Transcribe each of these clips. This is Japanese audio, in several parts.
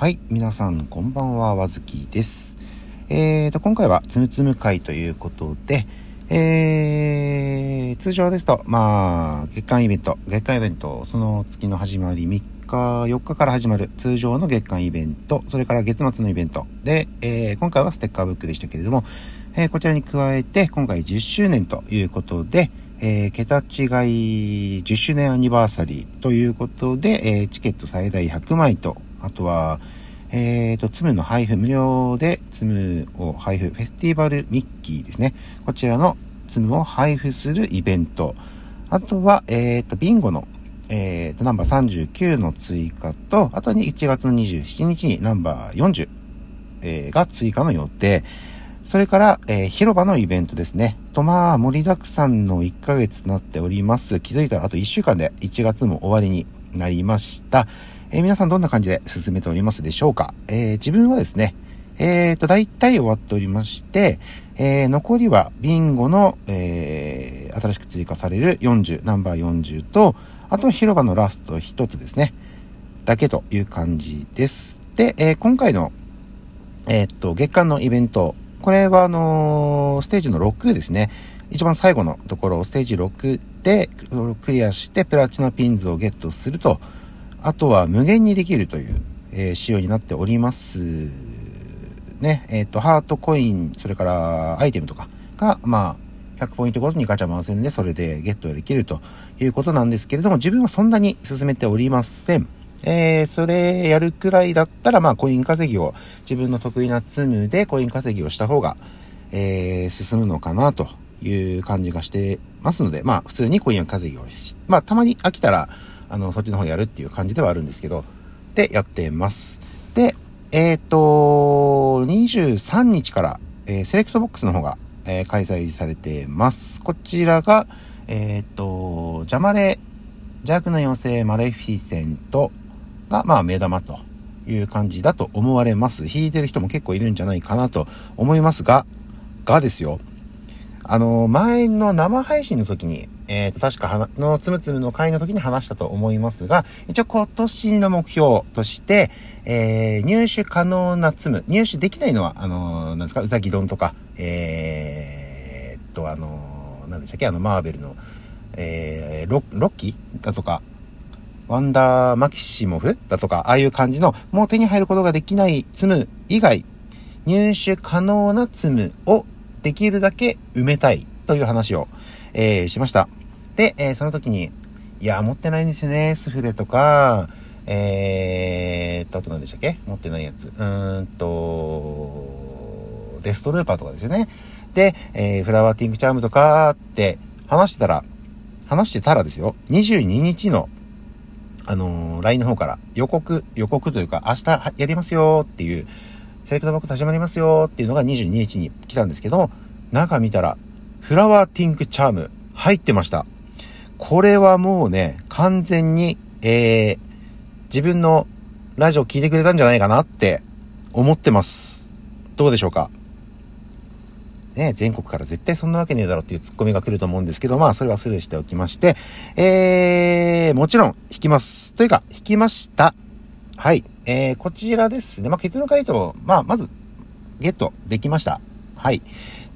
はい、皆さんこんばんは、わずきです。えーと、今回はつむつむ会ということで、えー、通常ですと、まあ、月間イベント、月間イベント、その月の始まり3日、4日から始まる通常の月間イベント、それから月末のイベントで、えー、今回はステッカーブックでしたけれども、えー、こちらに加えて、今回10周年ということで、えー、桁違い10周年アニバーサリーということで、えー、チケット最大100枚とあとは、えっ、ー、と、ツムの配布、無料でツムを配布、フェスティバルミッキーですね。こちらのツムを配布するイベント。あとは、えっ、ー、と、ビンゴの、えっ、ー、と、ナンバー39の追加と、あとに1月の27日にナンバー40、えー、が追加の予定。それから、えー、広場のイベントですね。と、まあ、盛りだくさんの1ヶ月となっております。気づいたらあと1週間で1月も終わりになりました。え、皆さんどんな感じで進めておりますでしょうか？え、自分はですね、えーと、大体終わっておりまして、えー、残りはビンゴの、えー、新しく追加される40、ナンバー40と、あと広場のラスト1つですね。だけという感じです。で、えー、今回の、えー、っと、月間のイベント、これはあの、ステージの6ですね。一番最後のところをステージ6でクリアしてプラチナピンズをゲットすると、あとは無限にできるという、えー、仕様になっております。ね、えっ、ー、と、ハートコイン、それからアイテムとかが、まあ、100ポイントごとにガチャ回せんで、それでゲットできるということなんですけれども、自分はそんなに進めておりません。えー、それやるくらいだったら、まあ、コイン稼ぎを、自分の得意なツムでコイン稼ぎをした方が、えー、進むのかなという感じがしてますので、まあ、普通にコイン稼ぎをし、まあ、たまに飽きたら、あの、そっちの方やるっていう感じではあるんですけど、で、やってます。で、えっ、ー、と、23日から、えー、セレクトボックスの方が、えー、開催されてます。こちらが、えっ、と、ジャマレ、邪悪な妖精マレフィセントが、まあ、目玉という感じだと思われます。弾いてる人も結構いるんじゃないかなと思いますが、がですよ。あの、前の生配信の時に、えっ、ー、と、確か、のつむつむの回の時に話したと思いますが、一応今年の目標として、えー、入手可能なつむ、入手できないのは、あのー、なんですか、うさぎ丼とか、えー、っと、あのー、なんでしたっけ、あの、マーベルの、えー、ロロッキーだとか、ワンダーマキシモフだとか、ああいう感じの、もう手に入ることができないツム以外、入手可能なツムをできるだけ埋めたいという話を、えー、しました。で、えー、その時に、いや、持ってないんですよね。スフレとか、えーと、あと何でしたっけ？持ってないやつ。うーんと、デストルーパーとかですよね。で、えー、フラワーティングチャームとかって話してたら、話してたらですよ。22日の、あのー、LINE の方から予告、予告というか、明日やりますよっていう、セレクトボックス始まりますよっていうのが22日に来たんですけども、中見たら、フラワーティングチャーム入ってました。これはもうね、完全に、えー、自分のラジオ聞いてくれたんじゃないかなって思ってます。どうでしょうか？ね、全国から絶対そんなわけねえだろっていうツッコミが来ると思うんですけど、まあ、それはスルーしておきまして、えー、もちろん、弾きます。というか、弾きました。はい。えー、こちらですね。まあ、結論から言うと、まあ、まず、ゲットできました。はい。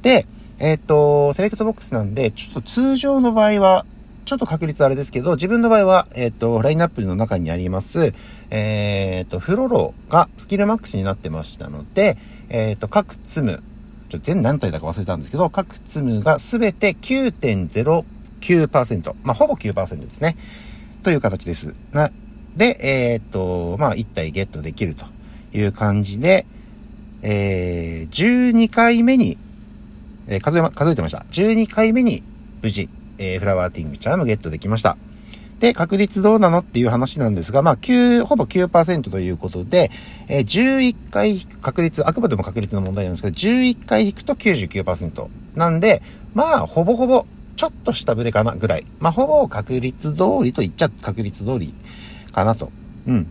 で、えっ、ー、と、セレクトボックスなんで、ちょっと通常の場合は、ちょっと確率あれですけど、自分の場合は、えっ、ー、と、ラインナップの中にあります、えっ、ー、と、フロロがスキルマックスになってましたので、えっ、ー、と、各ツム、ちょ、全何体だか忘れたんですけど、各ツムがすべて9.09%、まあ、ほぼ9%ですね。という形です。な、で、えっ、と、まあ、1体ゲットできるという感じで、えー、12回目に、え、数え、数えてました。12回目に無事えー、フラワーティングチャームゲットできました。で、確率どうなのっていう話なんですが、まあ、9、ほぼ9%ということで、えー、11回引く確率、あくまでも確率の問題なんですけど、11回引くと99%。なんで、まあ、ほぼほぼ、ちょっと下振れかなぐらい。まあ、ほぼ確率通りと言っちゃ確率通りかなと。うん。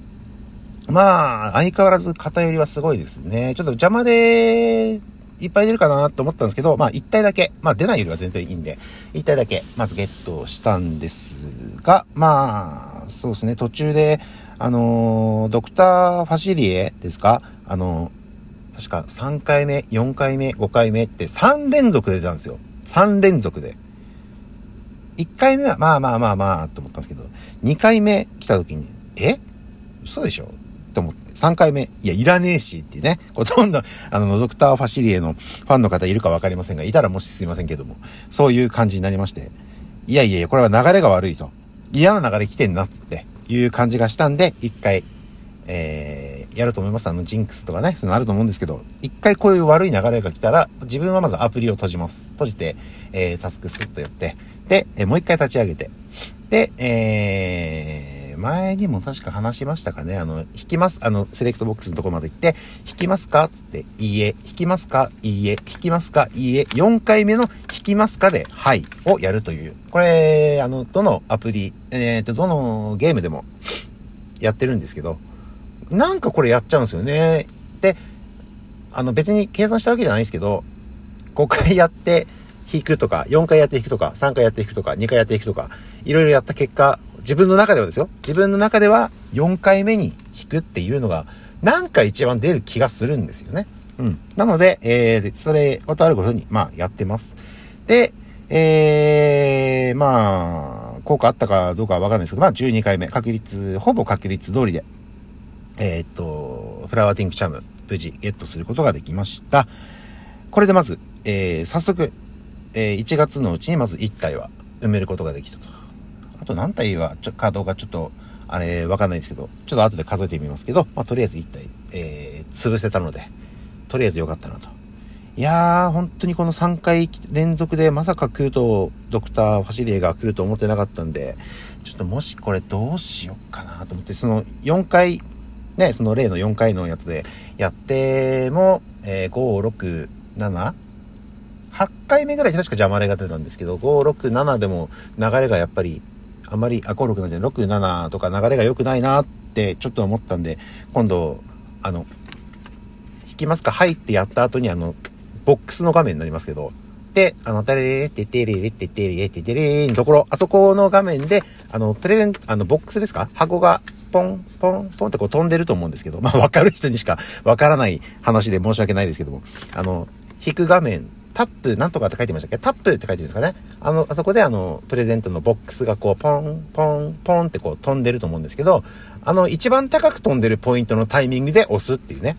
まあ、相変わらず偏りはすごいですね。ちょっと邪魔で、いっぱい出るかなと思ったんですけど、まあ1体だけ、まあ出ないよりは全然いいんで、1体だけ、まずゲットしたんですが、まあ、そうですね、途中で、あのー、ドクターファシリエですか？あのー、確か3回目、4回目、5回目って3連続で出たんですよ。3連続で。1回目はまあまあまあまあと思ったんですけど、2回目来た時に、え？嘘でしょ、3回目、いや、いらねえしっていうね、ほとんど、あの、ドクターファシリエのファンの方いるかわかりませんが、いたらもしすいませんけども、そういう感じになりまして、いやいやいや、これは流れが悪いと。嫌な流れ来てんなつっていう感じがしたんで、一回、えー、やると思います。あの、ジンクスとかね、そういうのあると思うんですけど、一回こういう悪い流れが来たら、自分はまずアプリを閉じます。閉じて、えー、タスクスッとやって、で、え、もう一回立ち上げて、で、えー、前にも確か話しましたかね。あの、弾きます。あの、セレクトボックスのとこまで行って、弾きますかつって、いいえ。弾きますかいいえ。弾きますかいいえ。4回目の弾きますかで、はい。をやるという。これ、あの、どのアプリ、えっ、ー、と、どのゲームでもやってるんですけど、なんかこれやっちゃうんですよね。で、あの、別に計算したわけじゃないですけど、5回やって、弾くとか、4回やって弾くとか、3回やって弾くとか、2回やって弾くとか、いろいろやった結果、自分の中ではですよ。自分の中では4回目に弾くっていうのが、なんか一番出る気がするんですよね。うん。なので、えー、それ、ことあることに、まあ、やってます。で、えー、まあ、効果あったかどうかはわかんないですけど、まあ、12回目、確率、ほぼ確率通りで、えー、っと、フラワーティンクチャム、無事ゲットすることができました。これでまず、えー、早速、えー、1月のうちにまず1体は埋めることができたと。あと何体は、ちょ、かどうかちょっと、あれ、わかんないんですけど、ちょっと後で数えてみますけど、まあ、とりあえず1体、えー、潰せたので、とりあえず良かったなと。いやー、本当にこの3回連続でまさか来ると、ドクターファシリエが来ると思ってなかったんで、ちょっともしこれどうしよっかなと思って、その4回、ね、その例の4回のやつでやっても、えー、5、6、7、8回目ぐらい確か邪魔れが出たんですけど、5、6、7でも流れがやっぱり、あまり、あ、5、6、7じゃない、6、7とか流れが良くないなってちょっと思ったんで、今度、あの、弾きますか？はいってやった後にあの、ボックスの画面になりますけど、で、あの、タレレってテレレってテレレってテレレのところ、あそこの画面で、あの、プレゼン、あの、ボックスですか？箱が、ポン、ポン、ポンってこう飛んでると思うんですけど、まあ、わかる人にしかわからない話で申し訳ないですけども、あの、弾く画面タップなんとかって書いてましたっけ？タップって書いてるんですかね？あの、あそこであの、プレゼントのボックスがこう、ポン、ポン、ポンってこう飛んでると思うんですけど、あの、一番高く飛んでるポイントのタイミングで押すっていうね。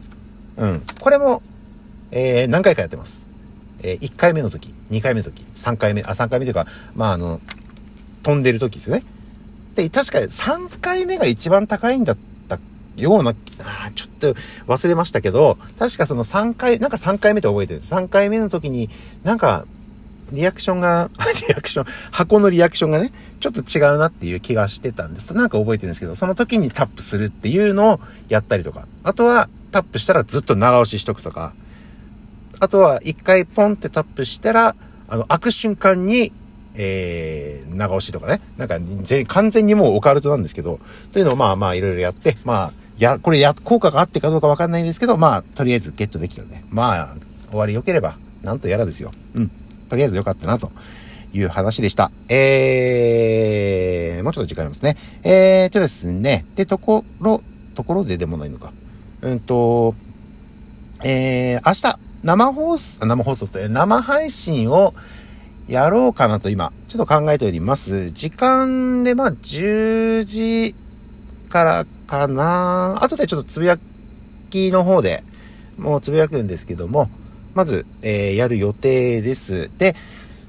うん。これも、えー、何回かやってます。えー、1回目の時、2回目の時、3回目、あ、3回目というか、まああの、飛んでる時ですよね。で、確か3回目が一番高いんだったような、あちょと忘れましたけど、確かその3回、なんか3回目って覚えてる？3回目の時に、なんか、リアクションが、リアクション、箱のリアクションがね、ちょっと違うなっていう気がしてたんです。なんか覚えてるんですけど、その時にタップするっていうのをやったりとか。あとは、タップしたらずっと長押ししとくとか。あとは、一回ポンってタップしたら、あの、開く瞬間に、えー、長押しとかね。なんか、完全にもうオカルトなんですけど、というのをまあまあいろいろやって、まあ、や、これや、効果があってかどうかわかんないんですけど、まあ、とりあえずゲットできたので、まあ、終わり良ければ、なんとやらですよ。うん。とりあえず良かったな、という話でした。えー、もうちょっと時間ありますね。えーとですね、で、ところ、ところででもないのか。うんと、えー、明日、生放送、生放送って生配信をやろうかなと今、ちょっと考えております。時間で、まあ、10時からかな後でちょっとつぶやきの方でもうつぶやくんですけども、まず、えー、やる予定です。で、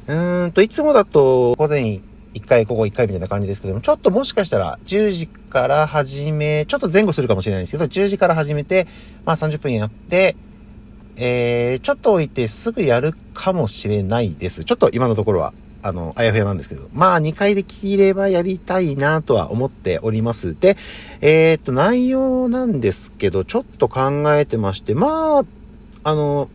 うーんと、いつもだと午前1回、午後1回みたいな感じですけども、ちょっともしかしたら10時から始め、ちょっと前後するかもしれないんですけど、10時から始めて、まあ30分やって、えー、ちょっと置いてすぐやるかもしれないです。ちょっと今のところはあの、あやふやなんですけど、まあ2回できればやりたいなとは思っております。で、えー、っと、内容なんですけど、ちょっと考えてまして、まあ、あの、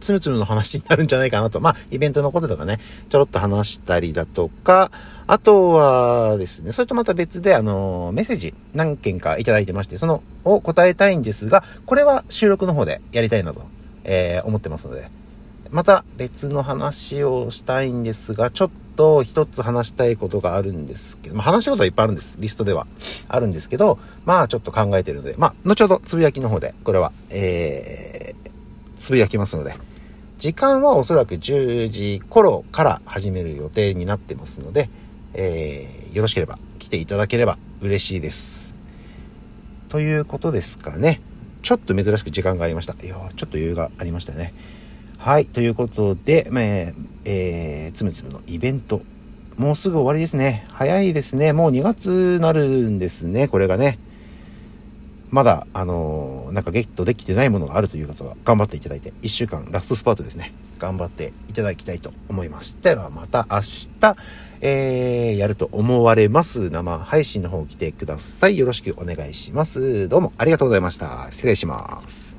つむつむの話になるんじゃないかなと。まあ、イベントのこととかね、ちょろっと話したりだとか、あとはですね、それとまた別で、あの、メッセージ何件かいただいてまして、その、を答えたいんですが、これは収録の方でやりたいなと、えー、思ってますので、また別の話をしたいんですが、ちょっと一つ話したいことがあるんですけど、まあ、話したことはいっぱいあるんです。リストでは。あるんですけど、まあちょっと考えてるので、まあ後ほどつぶやきの方で、これは、えー、つぶやきますので、時間はおそらく10時頃から始める予定になってますので、えー、よろしければ来ていただければ嬉しいです。ということですかね。ちょっと珍しく時間がありました。いやちょっと余裕がありましたね。はい。ということで、まあ、えー、つむつむのイベント。もうすぐ終わりですね。早いですね。もう2月なるんですね。これがね。まだ、あのー、なんかゲットできてないものがあるという方は頑張っていただいて、1週間ラストスパートですね。頑張っていただきたいと思います。ではまた明日、えー、やると思われます。生配信の方来てください。よろしくお願いします。どうもありがとうございました。失礼します。